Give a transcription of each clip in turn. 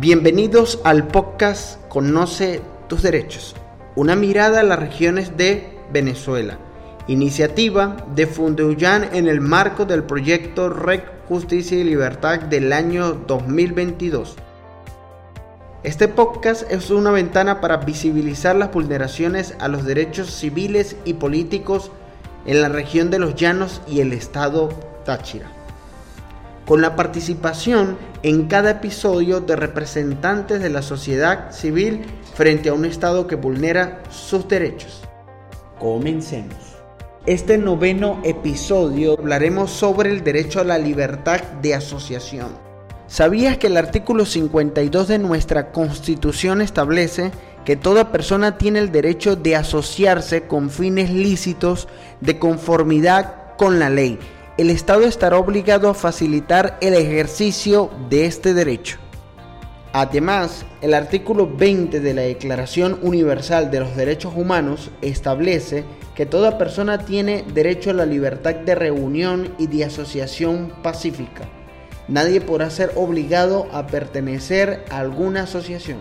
Bienvenidos al podcast Conoce tus derechos, una mirada a las regiones de Venezuela, iniciativa de Fundeuyan en el marco del proyecto REC Justicia y Libertad del año 2022. Este podcast es una ventana para visibilizar las vulneraciones a los derechos civiles y políticos en la región de los Llanos y el estado Táchira con la participación en cada episodio de representantes de la sociedad civil frente a un Estado que vulnera sus derechos. Comencemos. Este noveno episodio hablaremos sobre el derecho a la libertad de asociación. ¿Sabías que el artículo 52 de nuestra Constitución establece que toda persona tiene el derecho de asociarse con fines lícitos de conformidad con la ley? El Estado estará obligado a facilitar el ejercicio de este derecho. Además, el artículo 20 de la Declaración Universal de los Derechos Humanos establece que toda persona tiene derecho a la libertad de reunión y de asociación pacífica. Nadie podrá ser obligado a pertenecer a alguna asociación.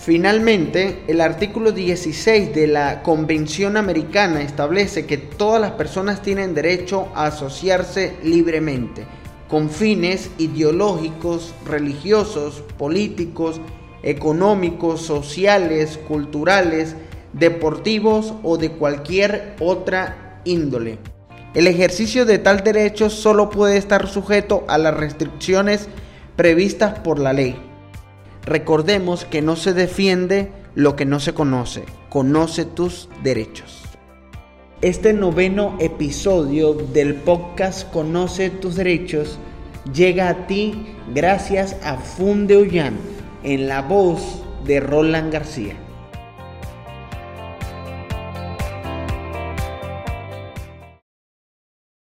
Finalmente, el artículo 16 de la Convención Americana establece que todas las personas tienen derecho a asociarse libremente con fines ideológicos, religiosos, políticos, económicos, sociales, culturales, deportivos o de cualquier otra índole. El ejercicio de tal derecho solo puede estar sujeto a las restricciones previstas por la ley. Recordemos que no se defiende lo que no se conoce. Conoce tus derechos. Este noveno episodio del podcast Conoce tus derechos llega a ti gracias a Funde en la voz de Roland García.